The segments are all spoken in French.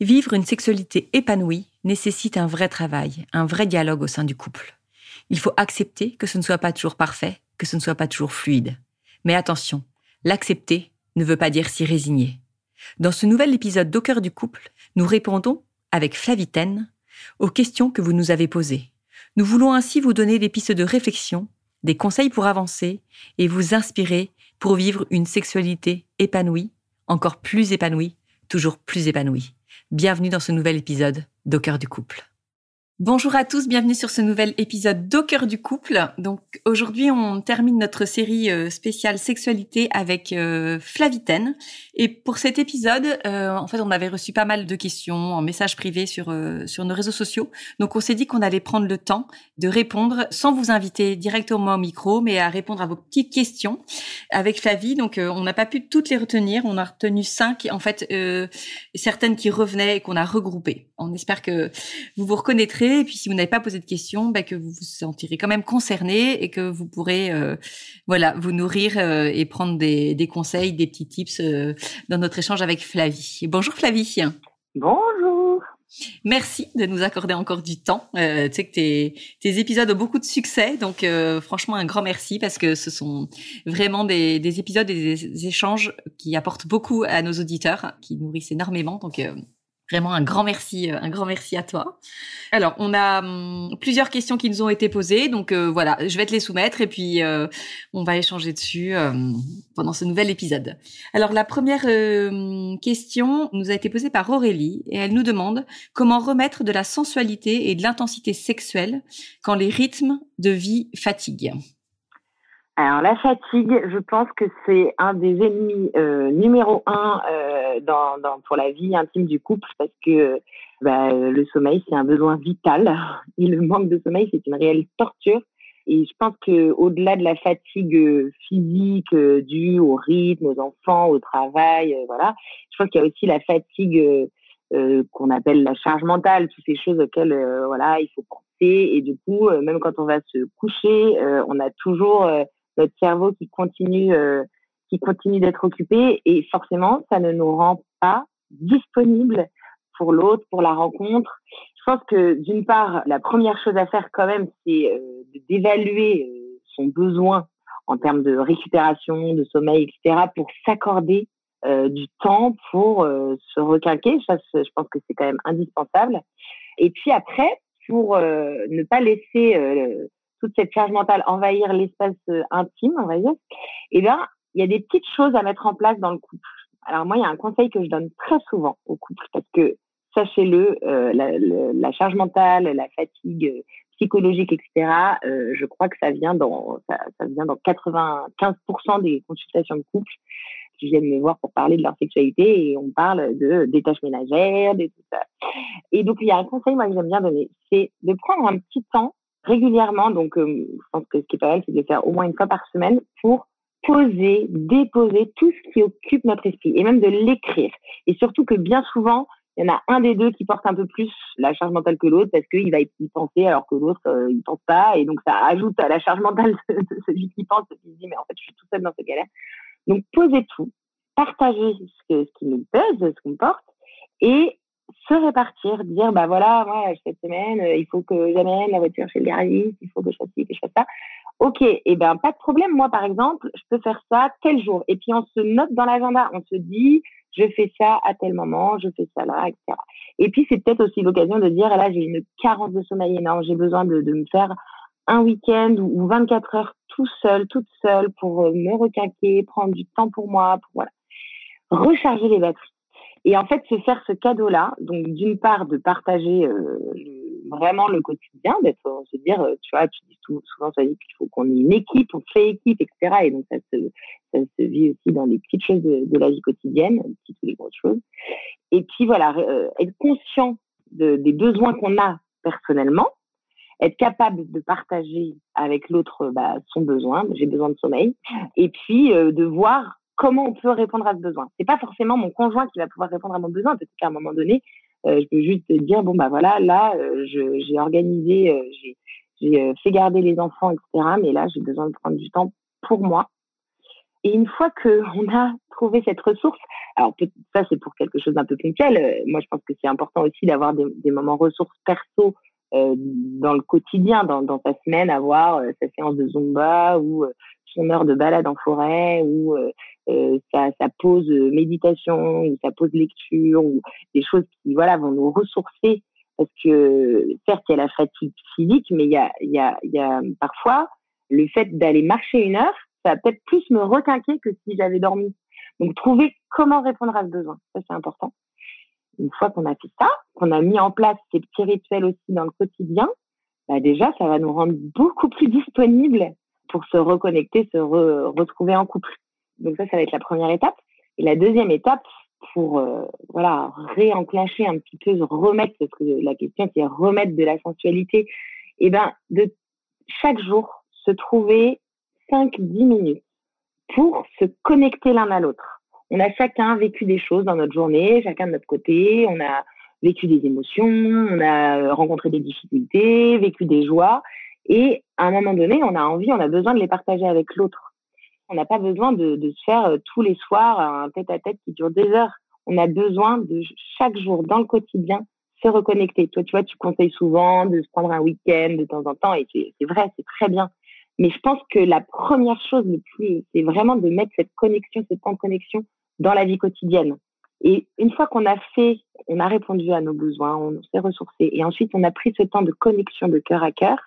Vivre une sexualité épanouie nécessite un vrai travail, un vrai dialogue au sein du couple. Il faut accepter que ce ne soit pas toujours parfait, que ce ne soit pas toujours fluide. Mais attention, l'accepter ne veut pas dire s'y résigner. Dans ce nouvel épisode d'Au du couple, nous répondons, avec Flavitaine, aux questions que vous nous avez posées. Nous voulons ainsi vous donner des pistes de réflexion, des conseils pour avancer et vous inspirer pour vivre une sexualité épanouie, encore plus épanouie, toujours plus épanouie. Bienvenue dans ce nouvel épisode d'Au du couple. Bonjour à tous, bienvenue sur ce nouvel épisode d'Au cœur du couple. Donc aujourd'hui, on termine notre série euh, spéciale sexualité avec euh, Flavitaine. Et pour cet épisode, euh, en fait, on avait reçu pas mal de questions en message privé sur sur nos réseaux sociaux. Donc on s'est dit qu'on allait prendre le temps de répondre sans vous inviter directement au micro, mais à répondre à vos petites questions avec Flavie. Donc on n'a pas pu toutes les retenir, on a retenu cinq, en fait, certaines qui revenaient et qu'on a regroupées. On espère que vous vous reconnaîtrez et puis si vous n'avez pas posé de questions, bah, que vous vous sentirez quand même concerné et que vous pourrez euh, voilà vous nourrir euh, et prendre des, des, conseils, des petits tips euh, dans notre échange avec Flavie. Bonjour Flavie. Bonjour. Merci de nous accorder encore du temps. tu sais que tes, tes, épisodes ont beaucoup de succès, donc franchement un grand merci parce que ce sont vraiment des, des, épisodes et des échanges qui apportent beaucoup à nos auditeurs, qui nourrissent énormément. Donc Vraiment un grand merci, euh, un grand merci à toi. Alors, on a hum, plusieurs questions qui nous ont été posées, donc euh, voilà, je vais te les soumettre et puis euh, on va échanger dessus pendant ce nouvel épisode. Alors, la première question nous a été posée par Aurélie et elle nous demande comment remettre de la sensualité et de l'intensité sexuelle quand les rythmes de vie fatiguent. Alors la fatigue, je pense que c'est un des ennemis euh, numéro un euh, dans, dans, pour la vie intime du couple parce que bah, le sommeil c'est un besoin vital et le manque de sommeil c'est une réelle torture. Et je pense que au-delà de la fatigue physique euh, due au rythme, aux enfants, au travail, euh, voilà, je pense qu'il y a aussi la fatigue euh, qu'on appelle la charge mentale, toutes ces choses auxquelles voilà il faut penser. Et du coup, même quand on va se coucher, on a toujours notre cerveau qui continue, euh, qui continue d'être occupé et forcément, ça ne nous rend pas disponibles pour l'autre, pour la rencontre. Je pense que d'une part, la première chose à faire quand même, c'est euh, d'évaluer euh, son besoin en termes de récupération, de sommeil, etc., pour s'accorder du temps pour se requinquer. Ça, je pense que c'est quand même indispensable. Et puis après, pour ne pas laisser toute cette charge mentale envahir l'espace euh, intime, on va dire, eh bien, il y a des petites choses à mettre en place dans le couple. Alors moi, il y a un conseil que je donne très souvent au couple parce que sachez-le, euh, la, charge mentale, la fatigue euh, psychologique, etc. Je crois que ça vient dans ça vient dans 95% des consultations de couple qui viennent me voir pour parler de leur sexualité et on parle de des tâches ménagères, de tout ça. Et donc il y a un conseil moi que j'aime bien donner, c'est de prendre un petit temps régulièrement. Donc, euh, je pense que ce qui est pas mal, c'est de le faire au moins une fois par semaine pour poser, déposer tout ce qui occupe notre esprit et même de l'écrire. Et surtout que bien souvent, il y en a un des deux qui porte un peu plus la charge mentale que l'autre parce qu'il va y penser alors que l'autre euh, il pense pas et donc ça ajoute à la charge mentale de, celui qui pense qui se dit mais en fait je suis tout seul dans cette galère. Donc posez tout, partagez ce, ce qui nous pèse, ce qu'on porte et se répartir, dire bah voilà cette semaine euh, il faut que j'amène la voiture chez le garagiste, il faut que je fasse ci, que je fasse ça. Ok, et eh ben pas de problème. Moi par exemple, je peux faire ça tel jour. Et puis on se note dans l'agenda, on se dit je fais ça à tel moment, je fais ça là, etc. Et puis c'est peut-être aussi l'occasion de dire là j'ai une carence de sommeil énorme, j'ai besoin de, de me faire un week-end ou 24 heures tout seul, toute seule pour euh, me requinquer, prendre du temps pour moi, pour voilà, recharger les batteries. Et en fait, se faire ce cadeau-là, donc d'une part de partager euh, vraiment le quotidien, d'être, se dire, euh, tu vois, tu dis souvent ça dit qu'il faut qu'on ait une équipe, on fait équipe, etc. Et donc ça se, ça se vit aussi dans les petites choses de, de la vie quotidienne, toutes les grosses choses. Et puis voilà, euh, être conscient de, des besoins qu'on a personnellement, être capable de partager avec l'autre bah, son besoin, j'ai besoin de sommeil, et puis de voir comment on peut répondre à ce besoin. C'est pas forcément mon conjoint qui va pouvoir répondre à mon besoin, peut-être qu'à un moment donné, euh, je peux juste dire bon bah voilà, là euh, j'ai organisé, euh, j'ai fait garder les enfants, etc. Mais là j'ai besoin de prendre du temps pour moi. Et une fois que on a trouvé cette ressource, alors ça c'est pour quelque chose d'un peu ponctuel. moi je pense que c'est important aussi d'avoir des, moments ressources perso dans le quotidien, dans, dans ta semaine, avoir sa séance de zumba ou son heure de balade en forêt ou euh, euh, sa, sa, pause méditation ou sa pause lecture ou des choses qui voilà vont nous ressourcer. Parce que certes il y a la fatigue physique mais il y a parfois le fait d'aller marcher une heure ça va peut-être plus me requinquer que si j'avais dormi. Donc trouver comment répondre à ce besoin ça c'est important. Une fois qu'on a fait ça qu'on a mis en place ces petits rituels aussi dans le quotidien bah déjà ça va nous rendre beaucoup plus disponibles pour se reconnecter, se retrouver en couple. Donc ça, ça va être la première étape. Et la deuxième étape, pour euh, voilà réenclencher un petit peu, remettre, parce que la question c'est remettre de la sensualité, et eh ben de chaque jour se trouver 5-10 minutes pour se connecter l'un à l'autre. On a chacun vécu des choses dans notre journée, chacun de notre côté, on a vécu des émotions, on a rencontré des difficultés, vécu des joies, et à un moment donné, on a envie, on a besoin de les partager avec l'autre. On n'a pas besoin de, de, se faire euh, tous les soirs un tête-à-tête qui dure des heures. On a besoin de chaque jour dans le quotidien se reconnecter. Toi, tu vois, tu conseilles souvent de se prendre un week-end de temps en temps, et c'est vrai, c'est très bien. Mais je pense que la première chose le plus, c'est vraiment de mettre cette connexion, ce temps de connexion dans la vie quotidienne. Et une fois qu'on a fait, on a répondu à nos besoins, on s'est ressourcé, et ensuite on a pris ce temps de connexion de cœur à cœur,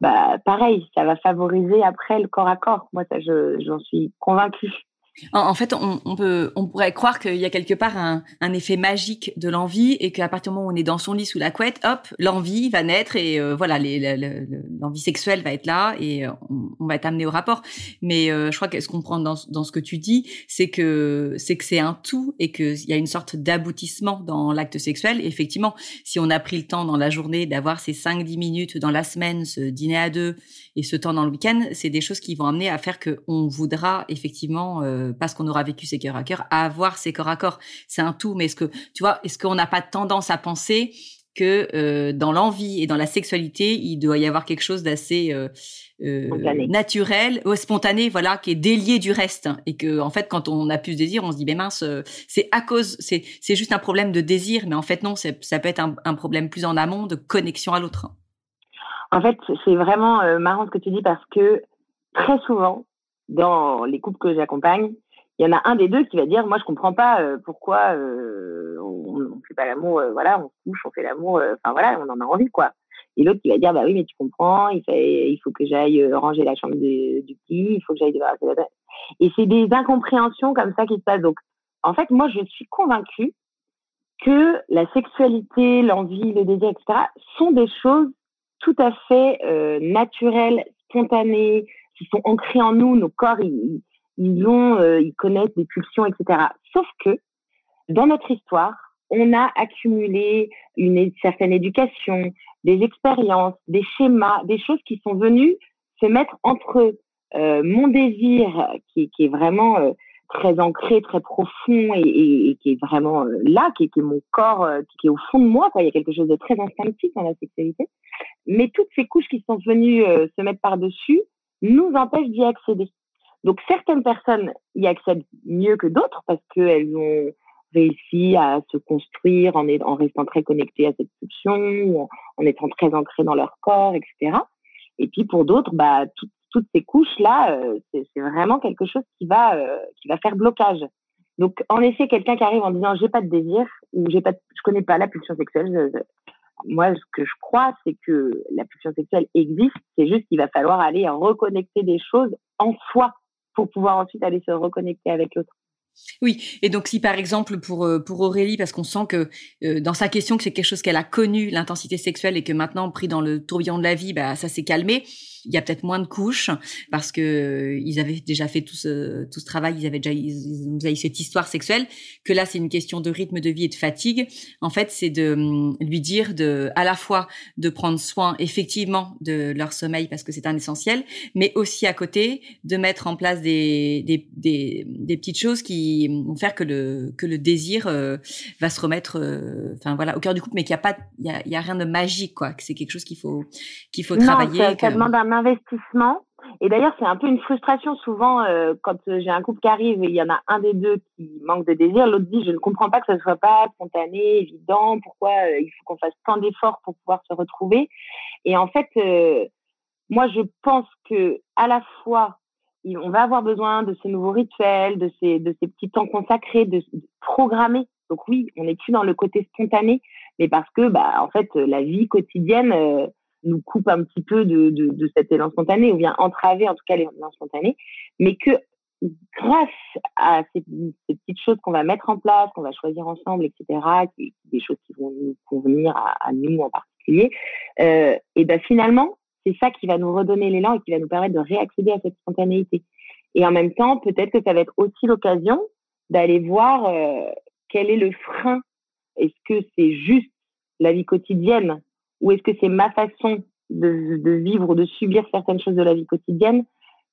bah, pareil, ça va favoriser après le corps à corps. Moi, ça, j'en suis convaincue. En, fait, on, peut, on pourrait croire qu'il y a quelque part un, effet magique de l'envie et qu'à partir du moment où on est dans son lit sous la couette, hop, l'envie va naître et euh, voilà, l'envie sexuelle va être là et euh, on, va être amené au rapport. Mais euh, je crois que ce qu'on prend dans, dans ce que tu dis, c'est que c'est que c'est un tout et qu'il y a une sorte d'aboutissement dans l'acte sexuel. effectivement, si on a pris le temps dans la journée d'avoir ces 5-10 minutes dans la semaine, ce dîner à deux et ce temps dans le week-end, c'est des choses qui vont amener à faire que on voudra effectivement euh, parce qu'on aura vécu ses cœurs à cœur, à avoir ses corps à corps. C'est un tout, mais est-ce que, tu vois, est-ce qu'on n'a pas tendance à penser que euh, dans l'envie et dans la sexualité, il doit y avoir quelque chose d'assez euh, naturel, ou spontané, voilà, qui est délié du reste, et que en fait, quand on a plus de désir, on se dit, ben mince, c'est à cause, c'est c'est juste un problème de désir, mais en fait non, ça peut être un, un problème plus en amont de connexion à l'autre. En fait, c'est vraiment marrant ce que tu dis parce que très souvent, dans les couples que j'accompagne, il y en a un des deux qui va dire moi je comprends pas euh, pourquoi euh, on, on fait pas l'amour euh, voilà on se couche on fait l'amour enfin voilà on en a envie quoi. Et l'autre qui va dire bah oui mais tu comprends il fait il faut que j'aille ranger la chambre du petit il faut que j'aille débarrasser la et c'est des incompréhensions comme ça qui se passent. Donc en fait moi je suis convaincue que la sexualité l'envie le désir etc sont des choses tout à fait naturelles spontanées qui sont ancrés en nous, nos corps, ils, ont, euh, ils connaissent des pulsions, etc. Sauf que dans notre histoire, on a accumulé une certaine éducation, des expériences, des schémas, des choses qui sont venues se mettre entre euh, mon désir, qui, qui, est vraiment euh, très ancré, très profond et, qui est vraiment euh, là, qui est, mon corps, euh, qui est au fond de moi. Quoi. Il y a quelque chose de très instinctif dans la sexualité. Mais toutes ces couches qui sont venues euh, se mettre par-dessus nous empêchent d'y accéder. Donc certaines personnes y accèdent mieux que d'autres parce qu'elles ont réussi à se construire en, en restant très connectées à cette pulsion, en, étant très ancrées dans leur corps, etc. Et puis pour d'autres, bah, toutes ces couches-là, euh, c'est vraiment quelque chose qui va, euh, qui va faire blocage. Donc, en effet, quelqu'un qui arrive en disant j'ai pas de désir ou j'ai pas, je connais pas la pulsion sexuelle. moi, ce que je crois, c'est que la pulsion sexuelle existe. C'est juste qu'il va falloir aller reconnecter des choses en soi pour pouvoir ensuite aller se reconnecter avec l'autre. Oui, et donc si par exemple pour euh, pour Aurélie, parce qu'on sent que euh, dans sa question que c'est quelque chose qu'elle a connu l'intensité sexuelle et que maintenant pris dans le tourbillon de la vie, bah ça s'est calmé il y a peut-être moins de couches parce que euh, ils avaient déjà fait tout ce, tout ce travail, ils avaient déjà ils, avaient cette histoire sexuelle que là c'est une question de rythme de vie et de fatigue. En fait, c'est de hum, lui dire de à la fois de prendre soin effectivement de leur sommeil parce que c'est un essentiel, mais aussi à côté de mettre en place des, des, des petites choses qui vont faire que le que le désir euh, va se remettre euh, enfin voilà au cœur du couple mais qu'il n'y a pas il y a, y a, rien de magique quoi, que c'est quelque chose qu'il faut qu'il faut travailler. Ça, ça demande investissement. Et d'ailleurs, c'est un peu une frustration souvent euh, quand j'ai un couple qui arrive et il y en a un des deux qui manque de désir, l'autre dit je ne comprends pas que ce soit pas spontané, évident, pourquoi euh, il faut qu'on fasse tant d'efforts pour pouvoir se retrouver. Et en fait, moi je pense que à la fois on va avoir besoin de ces nouveaux rituels, de ces de ces petits temps consacrés, de, programmer. Donc oui, on n'est plus dans le côté spontané, mais parce que bah en fait la vie quotidienne nous coupe un petit peu de, de, de, cet élan spontané ou bien entraver en tout cas l'élan spontané, mais que grâce à ces, petites choses qu'on va mettre en place, qu'on va choisir ensemble, etc., des choses qui vont nous convenir à, à nous en particulier, euh, et ben finalement c'est ça qui va nous redonner l'élan et qui va nous permettre de réaccéder à cette spontanéité. Et en même temps, peut-être que ça va être aussi l'occasion d'aller voir euh, quel est le frein. Est-ce que c'est juste la vie quotidienne ou est-ce que c'est ma façon de, vivre ou de subir certaines choses de la vie quotidienne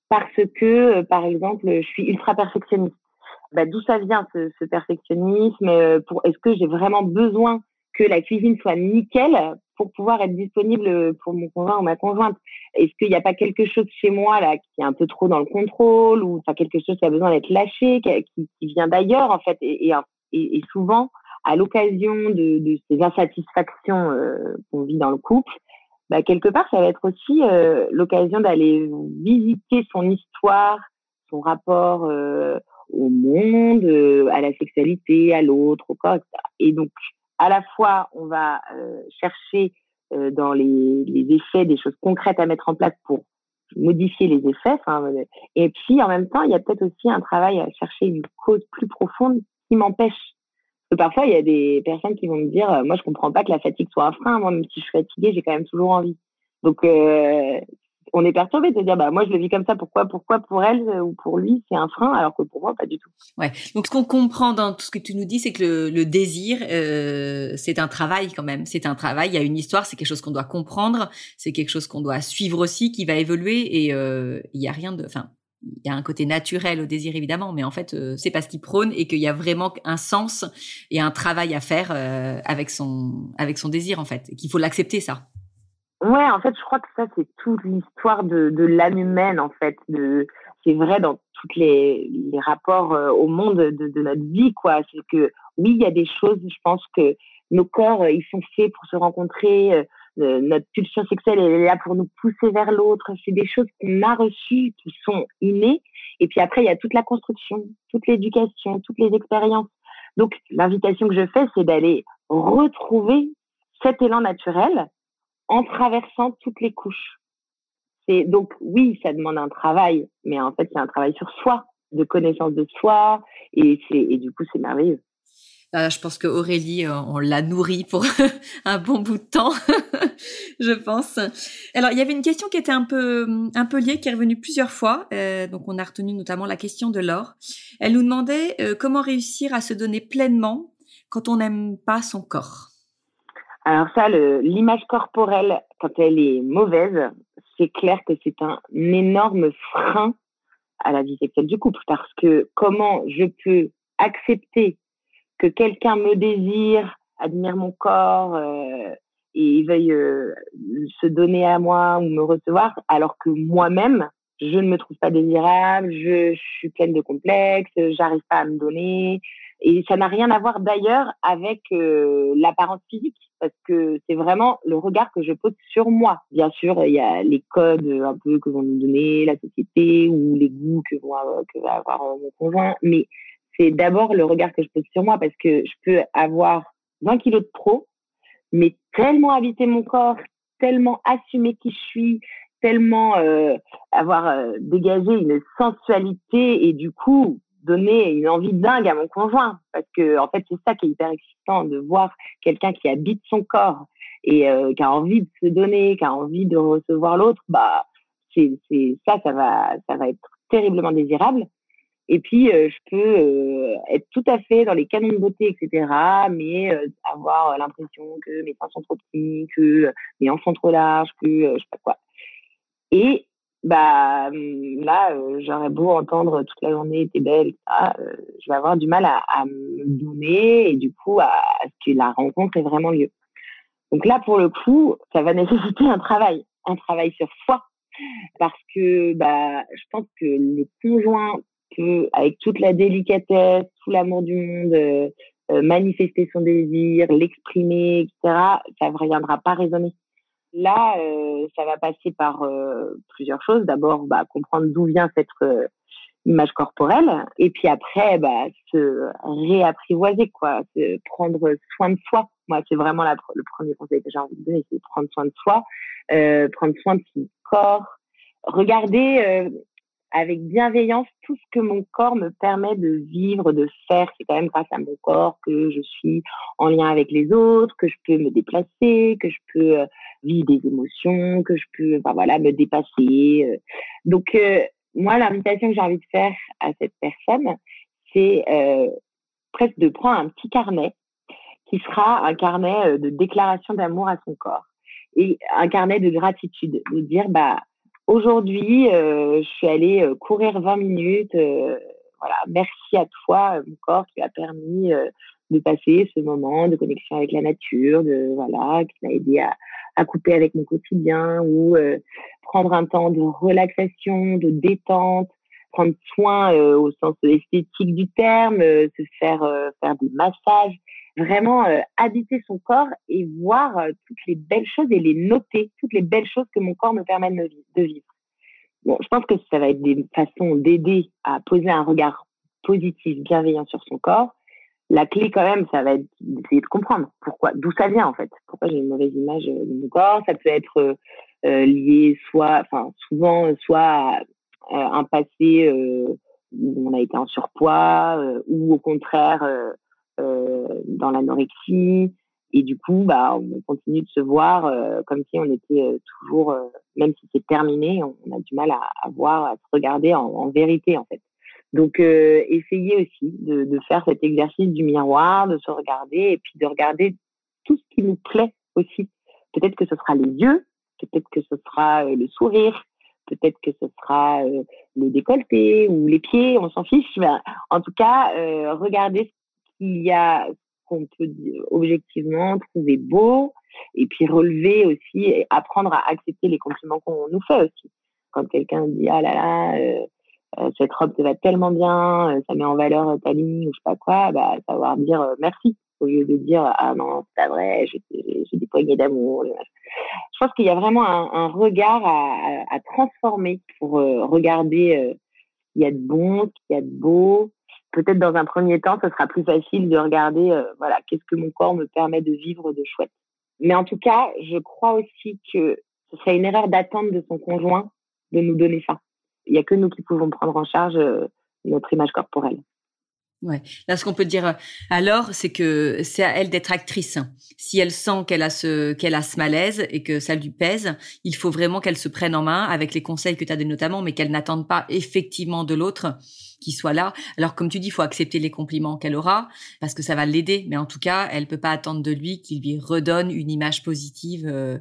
parce que, euh, par exemple, je suis ultra perfectionniste. Bah, D'où ça vient ce, perfectionnisme euh, Est-ce que j'ai vraiment besoin que la cuisine soit nickel pour pouvoir être disponible pour mon conjoint ou ma conjointe Est-ce qu'il n'y a pas quelque chose chez moi là qui est un peu trop dans le contrôle ou enfin quelque chose qui a besoin d'être lâché, qui, vient d'ailleurs en fait et, souvent à l'occasion de, de, ces insatisfactions euh, qu'on vit dans le couple, bah, quelque part, ça va être aussi euh, l'occasion d'aller visiter son histoire, son rapport euh, au monde, à la sexualité, à l'autre, au corps, etc. Et donc, à la fois, on va chercher dans les, les, effets des choses concrètes à mettre en place pour modifier les effets. et puis, en même temps, il y a peut-être aussi un travail à chercher une cause plus profonde qui m'empêche parfois, il y a des personnes qui vont me dire, euh, moi, je comprends pas que la fatigue soit un frein. Moi, même si je suis fatiguée, j'ai quand même toujours envie. Donc, euh, on est perturbé de dire, bah, moi, je le vis comme ça. Pourquoi, pourquoi pour elle euh, ou pour lui, c'est un frein, alors que pour moi, pas du tout. Ouais. Donc, ce qu'on comprend dans tout ce que tu nous dis, c'est que le, le désir, euh, c'est un travail quand même. C'est un travail. Il y a une histoire. C'est quelque chose qu'on doit comprendre. C'est quelque chose qu'on doit suivre aussi, qui va évoluer. Et euh, il y a rien de, enfin, il y a un côté naturel au désir évidemment, mais en fait euh, c'est pas ce qu'il prône et qu'il y a vraiment un sens et un travail à faire euh, avec son avec son désir en fait, qu'il faut l'accepter ça. Ouais, en fait, je crois que ça c'est toute l'histoire de, de l'âme humaine en fait. De c'est vrai dans tous les, les rapports euh, au monde de, de, notre vie quoi. C'est que oui, il y a des choses. Je pense que nos corps ils sont faits pour se rencontrer notre pulsion sexuelle elle est là pour nous pousser vers l'autre. C'est des choses qu'on a reçues, qui sont innées. Et puis après, il y a toute la construction, toute l'éducation, toutes les expériences. Donc, l'invitation que je fais, c'est d'aller retrouver cet élan naturel en traversant toutes les couches. C'est donc oui, ça demande un travail, mais en fait, c'est un travail sur soi, de connaissance de soi, et c'est et du coup, c'est merveilleux. Euh, je pense que Aurélie, euh, on l'a nourrie pour un bon bout de temps, je pense. Alors, il y avait une question qui était un peu, un peu liée, qui est revenue plusieurs fois. Euh, donc, on a retenu notamment la question de Laure. Elle nous demandait comment réussir à se donner pleinement quand on n'aime pas son corps? Alors ça, l'image corporelle, quand elle est mauvaise, c'est clair que c'est un énorme frein à la vie sexuelle du couple. Parce que comment je peux accepter que quelqu'un me désire, admire mon corps euh, et veuille euh, se donner à moi ou me recevoir alors que moi-même je ne me trouve pas désirable, je, suis pleine de complexes, j'arrive pas à me donner, et ça n'a rien à voir d'ailleurs avec euh, l'apparence physique, parce que c'est vraiment le regard que je pose sur moi. Bien sûr, il y a les codes un peu que vont nous donner la société ou les goûts que, vont, que va avoir mon conjoint, mais c'est d'abord le regard que je pose sur moi, parce que je peux avoir 20 kilos de trop, mais tellement habiter mon corps, tellement assumer qui je suis, tellement euh, avoir euh, dégagé une sensualité et du coup donner une envie dingue à mon conjoint. Parce que en fait c'est ça qui est hyper excitant de voir quelqu'un qui habite son corps et euh, qui a envie de se donner qui a envie de recevoir l'autre bah c'est ça ça va ça va être terriblement désirable. Et puis je peux être tout à fait dans les canons de beauté etc mais avoir l'impression que mes seins sont trop petits que mes hanches sont trop larges que je sais pas quoi et bah là, euh, j'aurais beau entendre toute la journée t'es belle, euh, je vais avoir du mal à, me donner et du coup à, ce que la rencontre ait vraiment lieu. Donc là, pour le coup, ça va nécessiter un travail, un travail sur soi, parce que bah je pense que le conjoint peut, avec toute la délicatesse, tout l'amour du monde, euh, manifester son désir, l'exprimer, etc. Ça ne reviendra pas résonner. Là, euh, ça va passer par euh, plusieurs choses. D'abord, bah, comprendre d'où vient cette euh, image corporelle, et puis après, bah, se réapprivoiser, quoi, prendre soin de soi. Moi, c'est vraiment le premier conseil que j'ai envie de donner, c'est prendre soin de soi, prendre soin de son corps, regarder avec bienveillance tout ce que mon corps me permet de vivre, de faire. C'est quand même grâce à mon corps que je suis en lien avec les autres, que je peux me déplacer, que je peux vivre des émotions, que je peux, enfin voilà, me dépasser. Euh. Donc euh, moi, l'invitation que j'ai envie de faire à cette personne, c'est euh, presque de prendre un petit carnet qui sera un carnet de déclaration d'amour à son corps et un carnet de gratitude, de dire bah aujourd'hui je suis allée courir 20 minutes, voilà, merci à toi mon corps qui a permis de passer ce moment de connexion avec la nature, de voilà, qui m'a aidé à, à, couper avec mon quotidien ou euh, prendre un temps de relaxation, de détente, prendre soin euh, au sens esthétique du terme, euh, se faire faire des massages, vraiment habiter son corps et voir toutes les belles choses et les noter, toutes les belles choses que mon corps me permet de vivre. Bon, je pense que ça va être des façons d'aider à poser un regard positif, bienveillant sur son corps la clé quand même, ça va être d'essayer de comprendre pourquoi, d'où ça vient en fait. Pourquoi j'ai une mauvaise image de mon corps? Ça peut être euh, euh lié soit, enfin souvent, soit à, un passé euh, où on a été en surpoids euh, ou au contraire dans l'anorexie. Et du coup, bah, on continue de se voir comme si on était toujours, même si c'est terminé, on, a du mal à, voir, à se regarder en, vérité en fait. Donc, euh, essayez aussi de, faire cet exercice du miroir, de se regarder et puis de regarder tout ce qui nous plaît aussi. Peut-être que ce sera les yeux, peut-être que ce sera euh, le sourire, peut-être que ce sera euh, le décolleté ou les pieds, on s'en fiche. Mais en tout cas, euh, regardez qu'il y a qu'on peut objectivement trouver beau et puis relever aussi et apprendre à accepter les compliments qu'on nous fait aussi. Quand quelqu'un dit ah là là, euh, cette robe te va tellement bien, euh, ça met en valeur ta ligne ou je sais pas quoi, bah savoir dire euh, merci au lieu de dire ah non c'est pas vrai, j'ai des poignées d'amour. Je pense qu'il y a vraiment un, un regard à, à, transformer pour regarder ce qu'il y a de bon, ce qu'il y a de beau. Peut-être dans un premier temps, ce sera plus facile de regarder voilà qu'est-ce que mon corps me permet de vivre de chouette. Mais en tout cas, je crois aussi que ce serait une erreur d'attendre de son conjoint de nous donner ça il n'y a que nous qui pouvons prendre en charge euh, notre image corporelle. Ouais. Là, ce qu'on peut dire euh, alors, c'est que c'est à elle d'être actrice. Si elle sent qu'elle a ce qu'elle a ce malaise et que ça lui pèse, il faut vraiment qu'elle se prenne en main avec les conseils que tu as donnés notamment, mais qu'elle n'attende pas effectivement de l'autre qui soit là. Alors comme tu dis, il faut accepter les compliments qu'elle aura parce que ça va l'aider, mais en tout cas, elle peut pas attendre de lui qu'il lui redonne une image positive euh,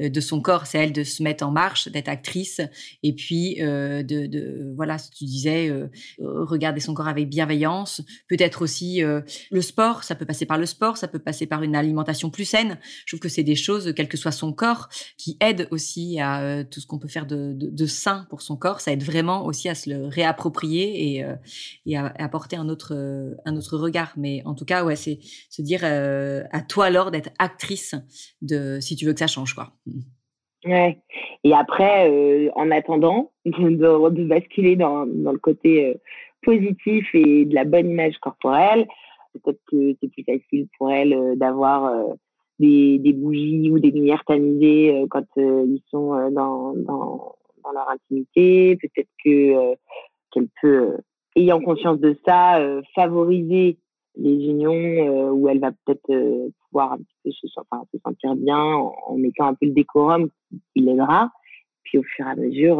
euh, de son corps. C'est elle de se mettre en marche, d'être actrice et puis euh, de, voilà, tu disais, regarder son corps avec bienveillance. Peut-être aussi le sport, ça peut passer par le sport, ça peut passer par une alimentation plus saine. Je trouve que c'est des choses, quel que soit son corps, qui aident aussi à tout ce qu'on peut faire de, de, de sain pour son corps. Ça aide vraiment aussi à se le réapproprier et et, euh, apporter un autre, euh, un autre regard. Mais en tout cas, ouais, c'est se dire euh, à toi alors d'être actrice de si tu veux que ça change, quoi. Mmh. Ouais. Et après, en attendant de, basculer dans, le côté positif et de la bonne image corporelle, peut-être que c'est plus facile pour elle d'avoir des, bougies ou des lumières tamisées quand ils sont dans, dans, leur intimité. Peut-être que qu'elle peut, euh, ayant conscience de ça, euh, favoriser les unions euh, où elle va peut-être pouvoir un peu se sentir bien en, mettant un peu le décorum qui l'aidera. Puis au fur et à mesure,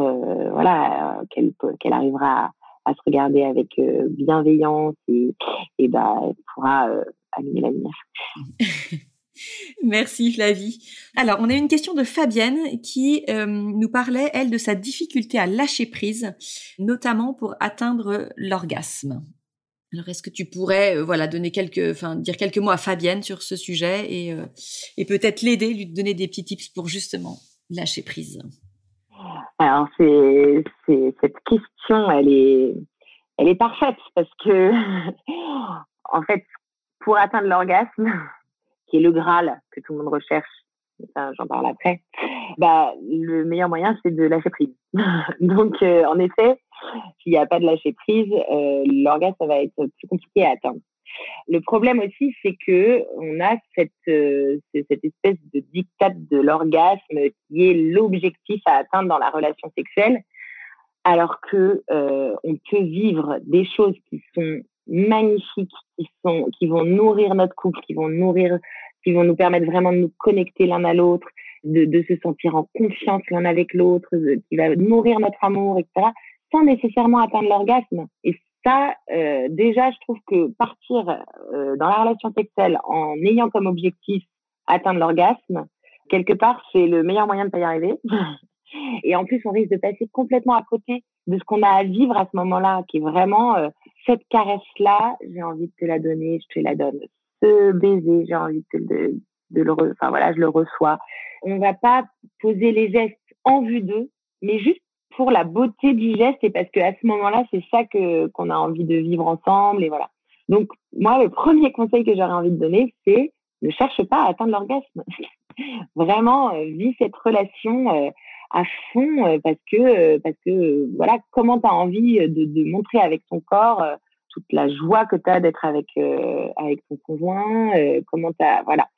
voilà, qu'elle qu'elle arrivera à, se regarder avec bienveillance et, et bah, elle pourra allumer la lumière. Merci Flavie. Alors, on a une question de Fabienne qui euh, nous parlait, elle, de sa difficulté à lâcher prise, notamment pour atteindre l'orgasme. Alors, est-ce que tu pourrais, euh, voilà, donner quelques, dire quelques mots à Fabienne sur ce sujet et, euh, et peut-être l'aider, lui donner des petits tips pour justement lâcher prise? Alors, cette question, elle est, elle est parfaite parce que, en fait, pour atteindre l'orgasme, qui est le Graal que tout le monde recherche, j'en parle après, bah, le meilleur moyen, c'est de lâcher prise. Donc, euh, en effet, s'il n'y a pas de lâcher prise, euh, l'orgasme, ça va être plus compliqué à atteindre. Le problème aussi, c'est que on a cette, euh, cette espèce de dictat de l'orgasme qui est l'objectif à atteindre dans la relation sexuelle, alors que on peut vivre des choses qui sont magnifiques, qui sont, qui vont nourrir notre couple, qui vont nourrir qui vont nous permettre vraiment de nous connecter l'un à l'autre, de, de, se sentir en confiance l'un avec l'autre, qui va nourrir notre amour, etc., sans nécessairement atteindre l'orgasme. Et ça, euh, déjà, je trouve que partir euh, dans la relation sexuelle en ayant comme objectif atteindre l'orgasme, quelque part, c'est le meilleur moyen de pas y arriver. Et en plus, on risque de passer complètement à côté de ce qu'on a à vivre à ce moment-là, qui est vraiment euh, cette caresse-là, j'ai envie de te la donner, je te la donne baiser, j'ai envie de, le, enfin voilà, je le reçois. On va pas poser les gestes en vue d'eux, mais juste pour la beauté du geste et parce que à ce moment-là, c'est ça que qu'on a envie de vivre ensemble et voilà. Donc moi, le premier conseil que j'aurais envie de donner, c'est ne cherche pas à atteindre l'orgasme. Vraiment, euh, vis cette relation euh, à fond euh, parce que parce que voilà, comment tu as envie de, de montrer avec ton corps toute la joie que tu as d'être avec euh, avec ton conjoint, euh, comment tu voilà.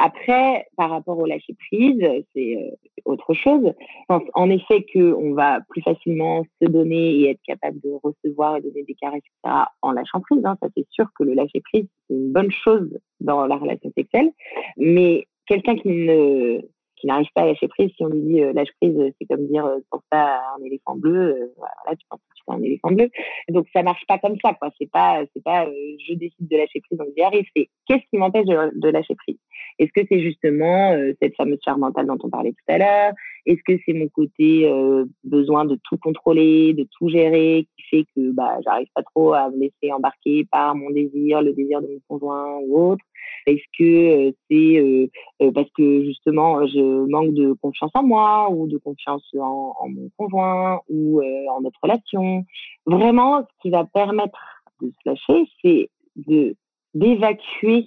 Après, par rapport au lâcher prise, c'est euh, autre chose. En effet que on va plus facilement se donner et être capable de recevoir et donner des caresses, etc. en lâchant prise. Hein. Ça, c'est sûr que le lâcher prise, c'est une bonne chose dans la relation sexuelle. Mais quelqu'un qui ne qui n'arrive pas à lâcher prise, si on lui dit lâche prise, c'est comme dire pour ça un éléphant bleu. voilà, tu penses un éléphant bleu. Donc ça marche pas comme ça, quoi. C'est pas, c'est pas, euh, je décide de lâcher prise, donc j'y arrive. C'est qu'est-ce qui m'empêche de, lâcher prise? Est-ce que c'est justement euh, cette fameuse charme mentale dont on parlait tout à l'heure? Est-ce que c'est mon côté euh, besoin de tout contrôler, de tout gérer, qui fait que bah j'arrive pas trop à me laisser embarquer par mon désir, le désir de mon conjoint ou autre? Est-ce que c'est parce que justement je manque de confiance en moi ou de confiance en, en mon conjoint ou en notre relation? Vraiment, ce qui va permettre de se lâcher, c'est d'évacuer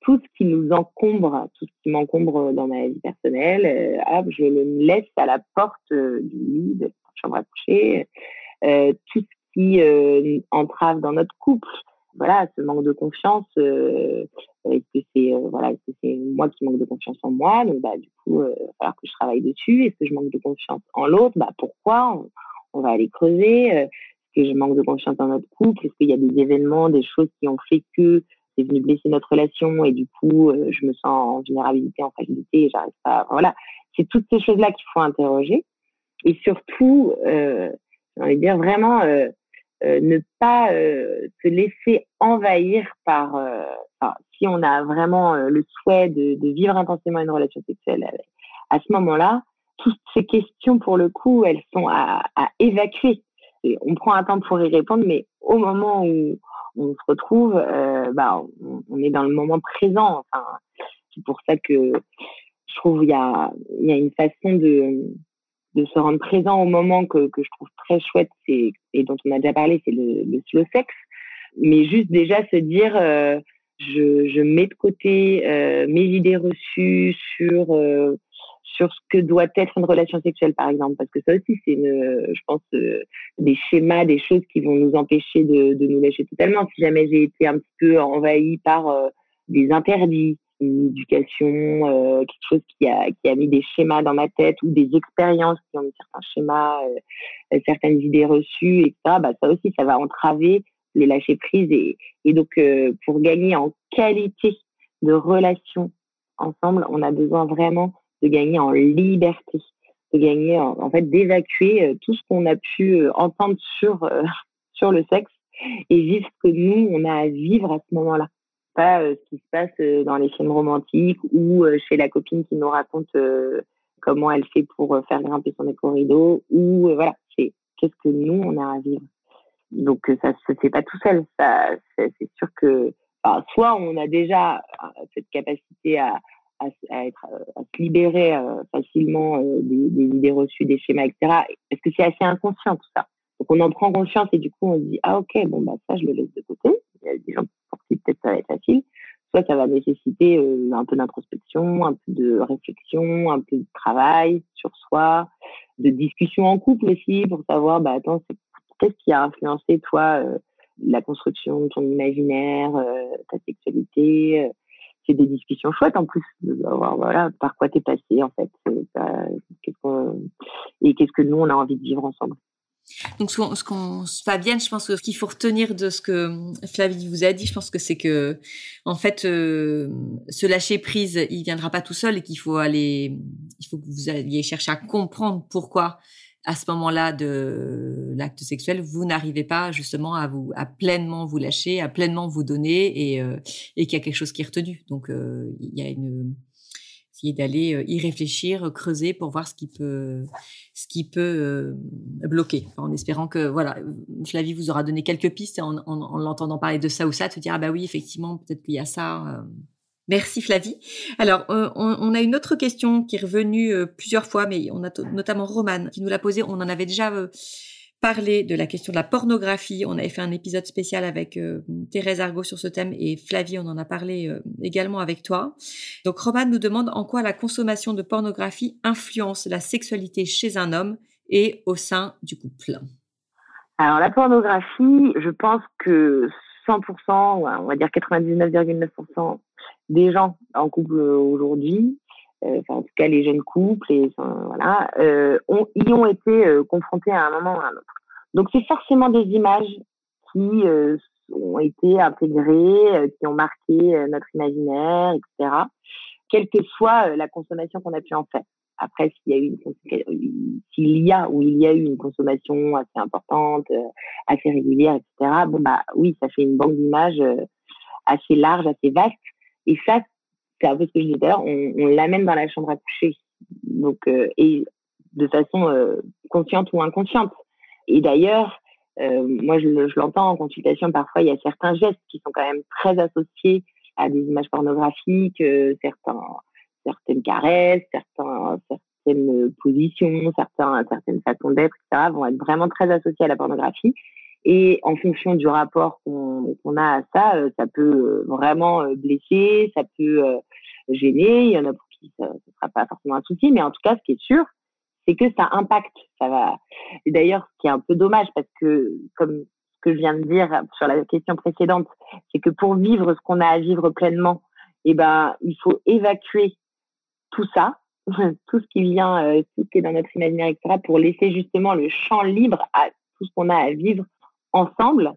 tout ce qui nous encombre, tout ce qui m'encombre dans ma vie personnelle. Euh, je le laisse à la porte euh, du lit, de la chambre à coucher. Euh, tout ce qui entrave dans notre couple, voilà, ce manque de confiance, est-ce que c'est est-ce moi qui manque de confiance en moi, donc bah du coup, il va falloir que je travaille dessus. Est-ce que je manque de confiance en l'autre, bah pourquoi? On va aller creuser. Euh, que je manque de confiance dans notre couple? Est-ce qu'il y a des événements, des choses qui ont fait que c'est venu blesser notre relation et du coup, euh, je me sens en vulnérabilité, en fragilité et j'arrive pas. Voilà, c'est toutes ces choses-là qu'il faut interroger. Et surtout, euh, j'ai envie de dire vraiment, euh, euh ne pas se laisser envahir par. Si on a vraiment le souhait de, vivre intensément une relation sexuelle, à ce moment-là, toutes ces questions, pour le coup, elles sont à évacuer. On prend un temps pour y répondre, mais au moment où on se retrouve, euh, bah, on, est dans le moment présent. Enfin, c'est pour ça que je trouve il y a, y a une façon de, de se rendre présent au moment que, que je trouve très chouette et dont on a déjà parlé, c'est le, le slow sex. Mais juste déjà se dire, euh, je, je mets de côté euh, mes idées reçues sur sur ce que doit être une relation sexuelle, par exemple, parce que ça aussi, c'est, je pense, euh, des schémas, des choses qui vont nous empêcher de, de, nous lâcher totalement. Si jamais j'ai été un petit peu envahie par euh, des interdits, une éducation, euh, quelque chose qui a, qui a mis des schémas dans ma tête ou des expériences qui ont mis certains schémas, certaines idées reçues, etc., bah, ça aussi, ça va entraver le lâcher prise. Et, et donc, pour gagner en qualité de relation ensemble, on a besoin vraiment de gagner en liberté, de gagner en, fait d'évacuer euh, tout ce qu'on a pu euh, entendre sur euh, sur le sexe et vivre ce que nous on a à vivre à ce moment-là. Pas ce qui se passe dans les films romantiques ou chez la copine qui nous raconte comment elle fait pour faire grimper son éco-rideau ou voilà c'est qu'est-ce que nous on a à vivre. Donc ça se fait pas tout seul. Ça c'est sûr que soit on a déjà cette capacité à, à, à, être, à se libérer euh, facilement euh, des, des, idées reçues, des schémas, etc. Parce que c'est assez inconscient tout ça. Donc on en prend conscience et du coup on se dit ah ok bon bah ça je le laisse de côté. Il y a des gens pour qui peut-être ça va être facile. Soit ça va nécessiter euh, un peu d'introspection, un peu de réflexion, un peu de travail sur soi, de discussion en couple aussi pour savoir bah attends qu'est-ce qui a influencé toi la construction de ton imaginaire, ta sexualité c'est des discussions chouettes en plus de voir voilà par quoi t'es passé en fait et qu'est-ce que nous on a envie de vivre ensemble. Donc, ce qu'on, Fabienne, je pense ce qu'il faut retenir de ce que Flavie vous a dit, je pense que c'est que, en fait, euh, ce lâcher prise, il viendra pas tout seul et qu'il faut aller, il faut que vous alliez chercher à comprendre pourquoi à ce moment-là de l'acte sexuel, vous n'arrivez pas justement à vous à pleinement vous lâcher, à pleinement vous donner et, euh, et qu'il y a quelque chose qui est retenu. Donc euh, il y a une essayer d'aller euh, y réfléchir, creuser pour voir ce qui peut ce qui peut bloquer. en espérant que voilà, Flavie vous aura donné quelques pistes en, en, en l'entendant parler de ça ou ça, te dire ah bah oui effectivement peut-être qu'il y a ça. Merci Flavie. Alors, euh, on, a une autre question qui est revenue euh, plusieurs fois, mais on a notamment Romane qui nous l'a posée. On en avait déjà euh, parlé de la question de la pornographie. On avait fait un épisode spécial avec Thérèse Argot sur ce thème et Flavie, on en a parlé également avec toi. Donc, Romane nous demande en quoi la consommation de pornographie influence la sexualité chez un homme et au sein du couple? Alors, la pornographie, je pense que 100%, on va dire 99,9% des gens en couple aujourd'hui, euh, enfin, en tout cas les jeunes couples, et voilà, euh, ont, y ont été euh, confrontés à un moment ou à un autre. Donc c'est forcément des images qui euh, ont été intégrées, qui ont marqué notre imaginaire, etc. Quelle que soit la consommation qu'on a pu en faire. Après, s'il y a eu une, s'il y a ou il y a eu une consommation assez importante, assez régulière, etc. Bon bah oui, ça fait une banque d'images assez large, assez vaste et ça, c'est un peu ce que je disais à l'heure, on, l'amène dans la chambre à coucher. Donc, euh, et de façon euh, consciente ou inconsciente. Et d'ailleurs, euh, moi, je, l'entends en consultation, parfois, il y a certains gestes qui sont quand même très associés à des images pornographiques, certaines caresses, certaines positions, certaines façons d'être, etc., vont être vraiment très associés à la pornographie. Et en fonction du rapport qu'on a à ça, euh, ça peut euh, vraiment euh, blesser, ça peut gêner. Il y en a pour qui ça ne sera pas forcément un souci, mais en tout cas, ce qui est sûr, c'est que ça impacte. Ça va. D'ailleurs, ce qui est un peu dommage, parce que comme ce que je viens de dire sur la question précédente, c'est que pour vivre ce qu'on a à vivre pleinement, eh ben, il faut évacuer tout ça, tout ce qui vient, tout ce qui est dans notre imaginaire, etc., pour laisser justement le champ libre à tout ce qu'on a à vivre ensemble.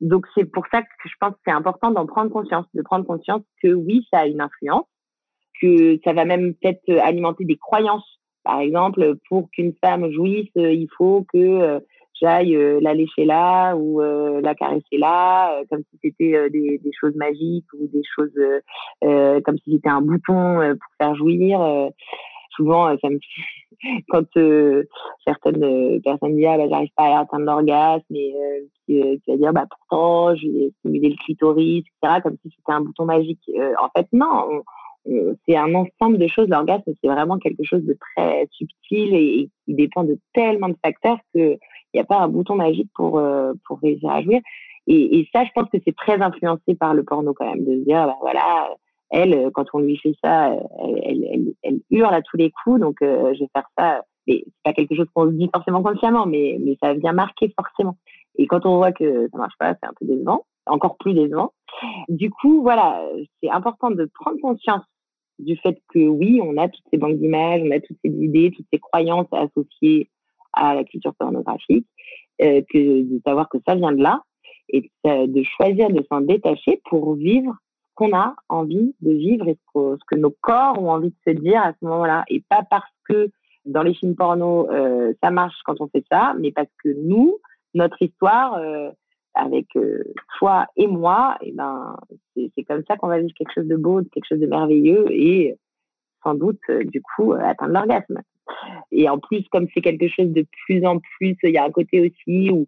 Donc c'est pour ça que je pense que c'est important d'en prendre conscience, de prendre conscience que oui, ça a une influence, que ça va même peut-être alimenter des croyances. Par exemple, pour qu'une femme jouisse, il faut que j'aille euh, la lécher là ou euh, la caresser là, euh, comme si c'était des, choses magiques ou des choses comme si c'était un bouton pour faire jouir. Souvent, me quand certaines personnes disent ah bah j'arrive pas à atteindre l'orgasme et tu vas dire bah pourtant j'ai stimulé le clitoris etc comme si c'était un bouton magique en fait non c'est un ensemble de choses l'orgasme c'est vraiment quelque chose de très subtil et, qui dépend de tellement de facteurs que il n'y a pas un bouton magique pour, euh, pour réussir à jouir. Et, et, ça, je pense que c'est très influencé par le porno quand même, de se dire, bah, voilà, elle, quand on lui fait ça, elle, elle, elle, hurle à tous les coups, donc euh, je vais faire ça. Mais c'est pas quelque chose qu'on se dit forcément consciemment, mais, mais ça vient marquer forcément. Et quand on voit que ça marche pas, c'est un peu décevant, encore plus décevant. Du coup, voilà, c'est important de prendre conscience du fait que oui, on a toutes ces banques d'images, on a toutes ces idées, toutes ces croyances associées à la culture pornographique, euh, que de savoir que ça vient de là et de choisir de s'en détacher pour vivre qu'on a envie de vivre et ce que, nos corps ont envie de se dire à ce moment-là et pas parce que dans les films porno euh, ça marche quand on fait ça, mais parce que nous, notre histoire euh, avec euh, toi et moi, et eh ben c'est comme ça qu'on va vivre quelque chose de beau, quelque chose de merveilleux et sans doute du coup atteindre l'orgasme. Et en plus, comme c'est quelque chose de plus en plus, il y a un côté aussi où,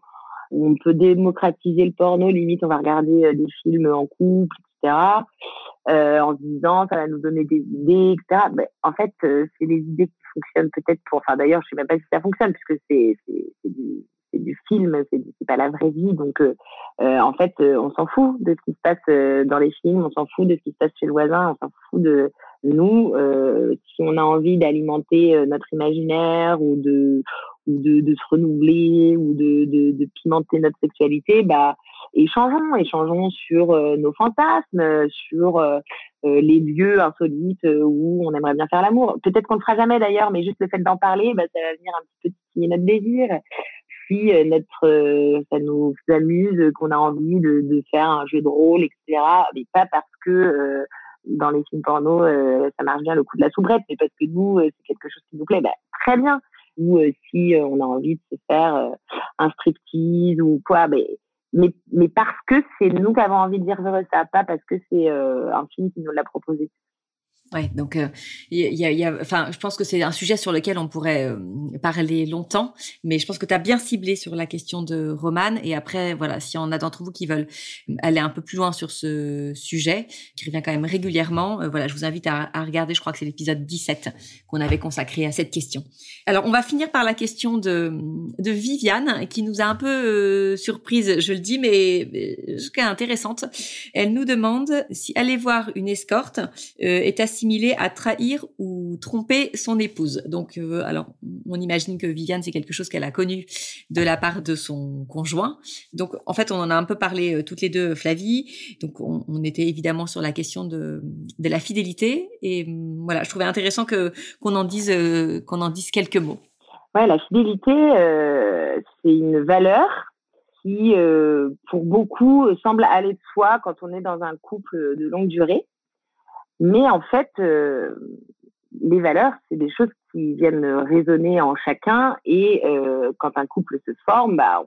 on peut démocratiser le porno. Limite, on va regarder des films en couple, Euh, en disant, ça va nous donner des idées, etc. Mais en fait, euh, c'est des idées qui fonctionnent peut-être pour. Enfin, d'ailleurs, je sais même pas si ça fonctionne puisque c'est du c'est du film, c'est pas la vraie vie. Donc, euh, euh en fait, on s'en fout de ce qui se passe dans les films, on s'en fout de ce qui se passe chez le voisin, on s'en fout de nous, euh, si on a envie d'alimenter euh, notre imaginaire ou de ou de, de se renouveler ou de, de, de, pimenter notre sexualité, bah échangeons, échangeons sur euh, nos fantasmes, sur euh, les lieux insolites où on aimerait bien faire l'amour. Peut-être qu'on ne le fera jamais d'ailleurs, mais juste le fait d'en parler, bah, ça va venir un petit peu titiller notre désir. Si notre ça nous amuse, qu'on a envie de, de, faire un jeu de rôle, etc. Mais pas parce que dans les films porno, euh, ça marche bien le coup de la soubrette, mais parce que nous, euh, c'est quelque chose qui nous plaît, bah, très bien. Ou euh, si on a envie de se faire un striptease ou quoi, mais, mais, mais parce que c'est nous qui avons envie de vivre ça, pas parce que c'est un film qui nous l'a proposé. Ouais, donc il y, a, y, a, enfin, je pense que c'est un sujet sur lequel on pourrait parler longtemps, mais je pense que tu as bien ciblé sur la question de Roman. Et après, voilà, si on a d'entre vous qui veulent aller un peu plus loin sur ce sujet, qui revient quand même régulièrement, voilà, je vous invite à, regarder. Je crois que c'est l'épisode 17 qu'on avait consacré à cette question. Alors, on va finir par la question de, Viviane, qui nous a un peu surprise, je le dis, mais est intéressante. Elle nous demande si aller voir une escorte est à trahir ou tromper son épouse. Donc, euh, alors, on imagine que Viviane, c'est quelque chose qu'elle a connu de la part de son conjoint. Donc, en fait, on en a un peu parlé euh, toutes les deux, Flavie. Donc, on, était évidemment sur la question de, de la fidélité. Et mm, voilà, je trouvais intéressant que qu'on en dise euh, qu'on en dise quelques mots. Ouais, la fidélité, c'est une valeur qui, pour beaucoup, semble aller de soi quand on est dans un couple de longue durée. Mais en fait, euh, les valeurs, c'est des choses qui viennent résonner en chacun. Et euh, quand un couple se forme, bah,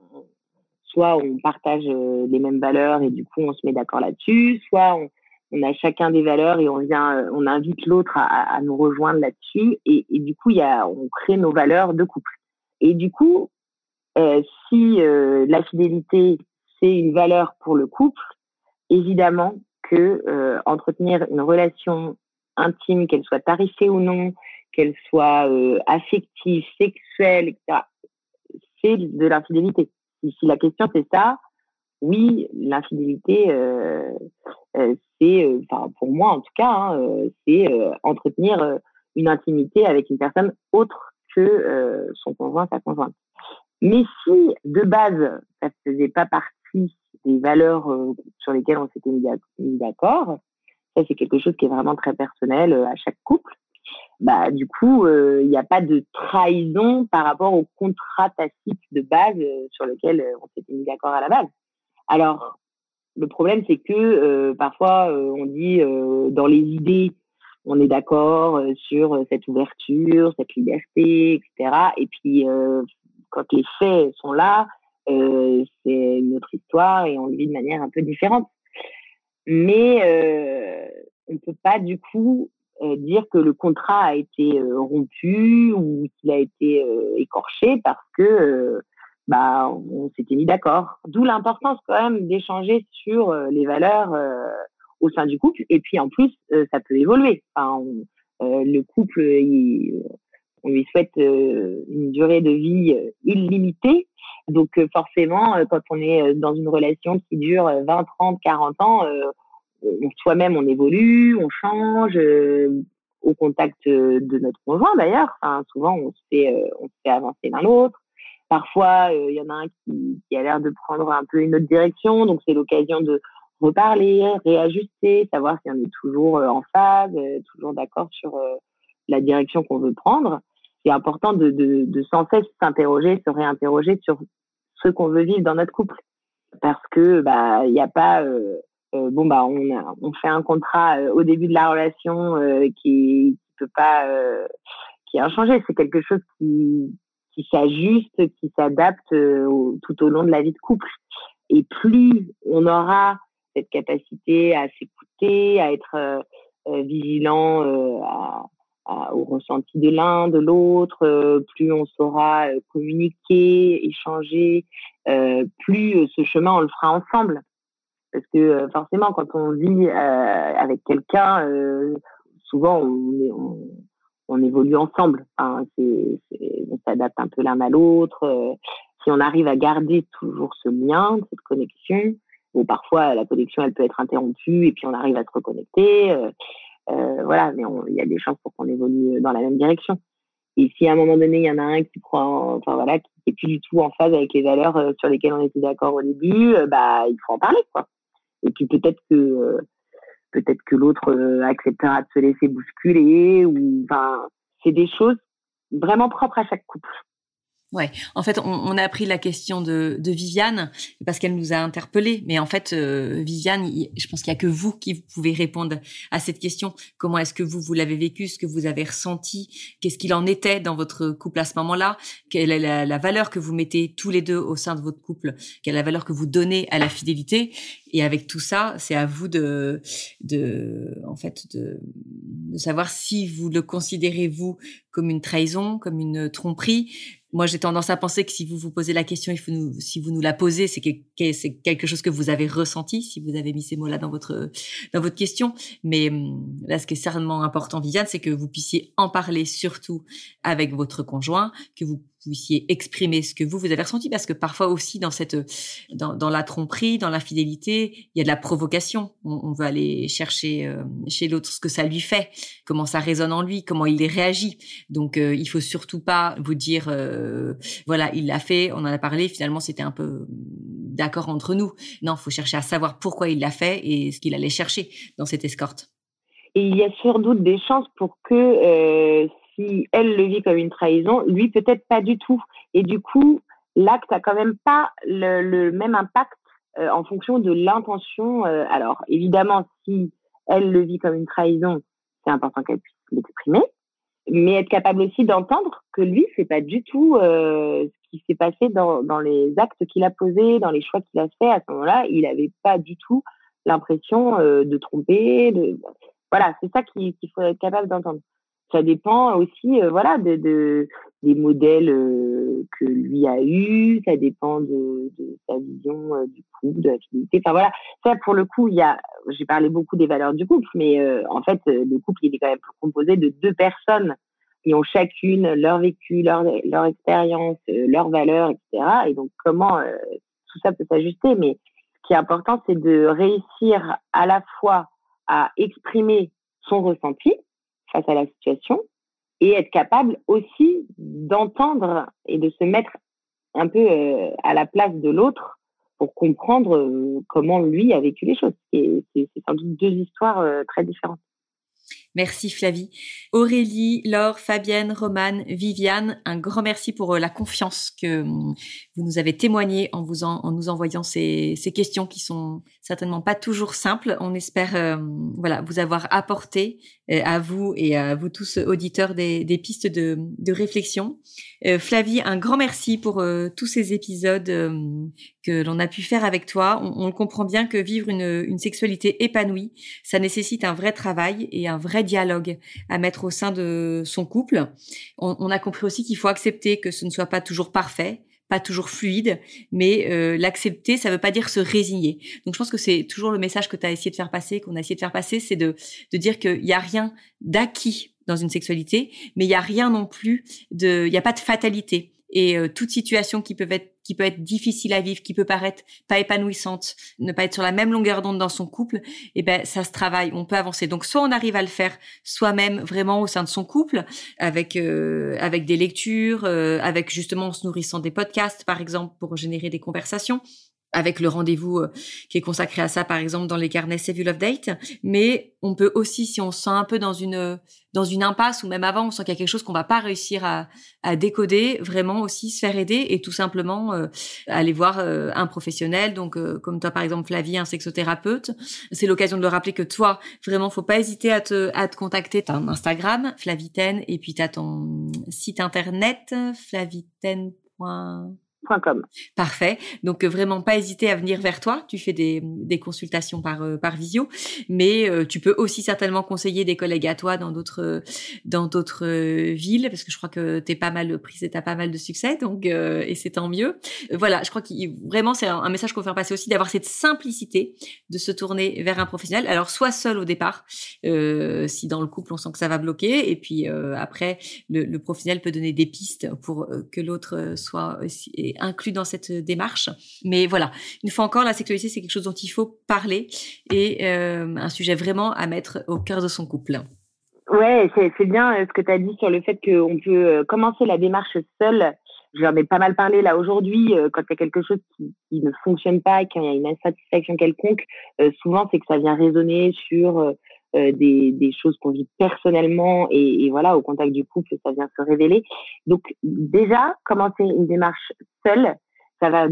soit on partage euh, les mêmes valeurs et du coup on se met d'accord là-dessus, soit on, on, a chacun des valeurs et on vient, on invite l'autre à, à, nous rejoindre là-dessus. Et, et, du coup, il y a, on crée nos valeurs de couple. Et du coup, euh, si la fidélité c'est une valeur pour le couple, évidemment que euh, entretenir une relation intime, qu'elle soit tarifée ou non, qu'elle soit euh, affective, sexuelle, c'est de l'infidélité. Si, la question c'est ça, oui, l'infidélité, euh, c'est, pour moi en tout cas, hein, c'est entretenir une intimité avec une personne autre que son conjoint, sa conjointe. Mais si de base ça ne faisait pas partie des valeurs euh, sur lesquelles on s'était mis d'accord. Ça, c'est quelque chose qui est vraiment très personnel euh, à chaque couple. bah du coup, il n'y a pas de trahison par rapport au contrat tacite de base sur lequel on s'était mis d'accord à la base. Alors, le problème, c'est que parfois, on dit dans les idées, on est d'accord sur cette ouverture, cette liberté, etc. Et puis, quand les faits sont là, c'est une autre histoire et on le vit de manière un peu différente. Mais euh, on ne peut pas du coup euh, dire que le contrat a été euh, rompu ou qu'il a été euh, écorché parce que bah on s'était mis d'accord. D'où l'importance quand même d'échanger sur les valeurs au sein du couple et puis en plus ça peut évoluer. Enfin, le couple on lui souhaite une durée de vie illimitée. Donc forcément, quand on est dans une relation qui dure 20, 30, 40 ans, soi-même on évolue, on change euh, au contact de notre conjoint d'ailleurs. Souvent on se fait euh, avancer l'un l'autre. Parfois euh, il y en a un qui a l'air de prendre un peu une autre direction, donc c'est l'occasion de reparler, réajuster, savoir si on est toujours en phase, toujours d'accord sur la direction qu'on veut prendre. C'est important de, de, de sans cesse s'interroger, se réinterroger sur ce qu'on veut vivre dans notre couple, parce que bah il n'y a pas euh, bon bah on, on fait un contrat euh, au début de la relation euh, qui, peut pas qui a changé c'est quelque chose qui qui s'ajuste qui s'adapte tout au long de la vie de couple. Et plus on aura cette capacité à s'écouter à être vigilant à, au ressenti de l'un, de l'autre, plus on saura communiquer, échanger, plus ce chemin on le fera ensemble. Parce que euh, forcément, quand on vit euh, avec quelqu'un, euh, souvent on, évolue ensemble. On s'adapte un peu l'un à l'autre. si on arrive à garder toujours ce lien, cette connexion, ou parfois la connexion elle peut être interrompue et puis on arrive à se reconnecter. Voilà, mais il y a des chances pour qu'on évolue dans la même direction. Et si à un moment donné, il y en a un qui prend, enfin voilà, qui est plus du tout en phase avec les valeurs sur lesquelles on était d'accord au début, bah il faut en parler, quoi. Et puis peut-être que euh, peut-être que l'autre euh, acceptera de se laisser bousculer ou enfin c'est des choses vraiment propres à chaque couple. Ouais, en fait, on, a appris la question de, de Viviane parce qu'elle nous a interpellés. Mais en fait, euh, Viviane, je pense qu'il y a que vous qui pouvez répondre à cette question. Comment est-ce que vous vous l'avez vécu, ce que vous avez ressenti, qu'est-ce qu'il en était dans votre couple à ce moment-là, quelle est la, valeur que vous mettez tous les deux au sein de votre couple, quelle est la valeur que vous donnez à la fidélité? Et avec tout ça, c'est à vous de, de, en fait, de, de savoir si vous le considérez vous comme une trahison, comme une tromperie moi, j'ai tendance à penser que si vous vous posez la question, il si vous nous la posez, c'est quelque chose que vous avez ressenti, si vous avez mis ces mots-là dans votre dans votre question. Mais hum, là, ce qui est certainement important, Viviane, c'est que vous puissiez en parler surtout avec votre conjoint, que vous puissiez exprimer ce que vous vous avez ressenti parce que parfois aussi dans cette dans, dans la tromperie dans l'infidélité il y a de la provocation. On, on veut aller chercher euh, chez l'autre ce que ça lui fait comment ça résonne en lui comment il réagit. Donc euh, il faut surtout pas vous dire euh, voilà il l'a fait on en a parlé finalement c'était un peu d'accord entre nous. Non faut chercher à savoir pourquoi il l'a fait et ce qu'il allait chercher dans cette escorte. Et il y a sans doute des chances pour que euh, si elle le vit comme une trahison, lui peut-être pas du tout. Et du coup, l'acte a quand même pas le, même impact euh, en fonction de l'intention. Euh, alors évidemment, si elle le vit comme une trahison, c'est important qu'elle puisse l'exprimer, mais être capable aussi d'entendre que lui, c'est pas du tout euh, ce qui s'est passé dans, les actes qu'il a posés, dans les choix qu'il a fait à ce moment-là. Il avait pas du tout l'impression de tromper. Voilà, c'est ça qu'il faut être capable d'entendre ça dépend aussi euh, voilà de, de, des modèles euh, que lui a eu ça dépend de, sa vision euh, du couple de la fidélité enfin voilà. Ça pour le coup il y a j'ai parlé beaucoup des valeurs du couple mais en fait le couple il est quand même composé de deux personnes qui ont chacune leur vécu leur expérience leurs valeurs etc et donc comment tout ça peut s'ajuster. Mais ce qui est important c'est de réussir à la fois à exprimer son ressenti face à la situation et être capable aussi d'entendre et de se mettre un peu euh, à la place de l'autre pour comprendre euh, comment lui a vécu les choses. C'est sans doute deux histoires euh, très différentes. Merci Flavie. Aurélie, Laure, Fabienne, Romane, Viviane, un grand merci pour la confiance que hum, vous nous avez témoigné en, vous en, nous envoyant ces, questions qui sont certainement pas toujours simples. On espère voilà vous avoir apporté à vous et à vous tous auditeurs des, pistes de, réflexion. Flavie, un grand merci pour tous ces épisodes que l'on a pu faire avec toi. On, comprend bien que vivre une, une sexualité épanouie, ça nécessite un vrai travail et un vrai dialogue à mettre au sein de son couple. On, a compris aussi qu'il faut accepter que ce ne soit pas toujours parfait, pas toujours fluide, mais euh, l'accepter, ça veut pas dire se résigner. Donc je pense que c'est toujours le message que tu as essayé de faire passer, qu'on a essayé de faire passer, c'est de, de dire qu'il n'y a rien d'acquis dans une sexualité, mais il y a rien non plus de, il n'y a pas de fatalité et euh, toute situation qui peut être qui peut être difficile à vivre, qui peut paraître pas épanouissante, ne pas être sur la même longueur d'onde dans son couple, eh ben ça se travaille, on peut avancer. Donc soit on arrive à le faire soi-même vraiment au sein de son couple avec euh, avec des lectures, euh, avec justement en se nourrissant des podcasts par exemple pour générer des conversations avec le rendez-vous euh, qui est consacré à ça, par exemple, dans les carnets You Love Date. Mais on peut aussi, si on se sent un peu dans une dans une impasse ou même avant, on sent qu'il y a quelque chose qu'on va pas réussir à, à, décoder, vraiment aussi se faire aider et tout simplement euh, aller voir euh, un professionnel. Donc, comme toi, par exemple, Flavie, un sexothérapeute. C'est l'occasion de le rappeler que toi, vraiment, faut pas hésiter à te à te contacter. T'as un Instagram, Flavitaine, et puis t'as ton site internet, flavitaine. Parfait. Donc euh, vraiment pas hésiter à venir vers toi. Tu fais des, consultations par euh, par visio, mais euh, tu peux aussi certainement conseiller des collègues à toi dans d'autres villes parce que je crois que tu es pas mal prise et tu as pas mal de succès donc et c'est tant mieux. voilà, je crois que vraiment c'est un, message qu'on veut faire passer aussi d'avoir cette simplicité de se tourner vers un professionnel. Alors soit seul au départ si dans le couple on sent que ça va bloquer et puis après le, professionnel peut donner des pistes pour que l'autre soit inclus dans cette démarche. Mais voilà, une fois encore, la sexualité, c'est quelque chose dont il faut parler et euh, un sujet vraiment à mettre au cœur de son couple. Ouais, c'est bien euh, ce que tu as dit sur le fait qu'on peut euh, commencer la démarche seule. J'en ai pas mal parlé là aujourd'hui. Quand il y a quelque chose qui, ne fonctionne pas, qu'il y a une insatisfaction quelconque, souvent c'est que ça vient résonner sur des, des, choses qu'on vit personnellement et, et, voilà, au contact du couple, ça vient se révéler. Donc déjà, commencer une démarche seule, ça va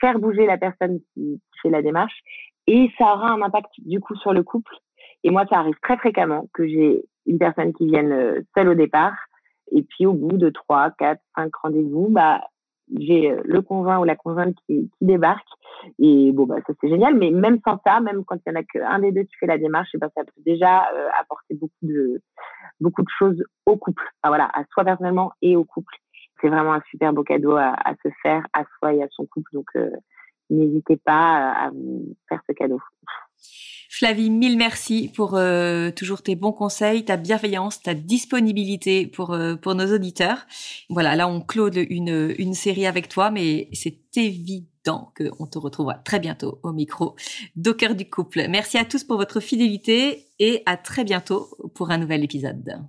faire bouger la personne qui fait la démarche et ça aura un impact du coup sur le couple. Et moi, ça arrive très fréquemment que j'ai une personne qui vienne euh, seule au départ et puis au bout de trois, quatre, cinq rendez-vous, bah j'ai euh, le conjoint ou la conjointe qui, qui débarque. Et bon bah ça c'est génial. Mais même sans ça même quand il y en a qu'un des deux qui fait la démarche et ben ça peut déjà euh, apporter beaucoup de beaucoup de choses au couple. Voilà à soi personnellement et au couple. C'est vraiment un super beau cadeau à, à, se faire à soi et à son couple. Donc euh, n'hésitez pas à vous faire ce cadeau Flavie, mille merci pour euh, toujours tes bons conseils, ta bienveillance, ta disponibilité pour euh, pour nos auditeurs. Voilà, là on clôt une une série avec toi, mais c'est évident qu'on te retrouvera très bientôt au micro d'Au cœur du couple. Merci à tous pour votre fidélité et à très bientôt pour un nouvel épisode.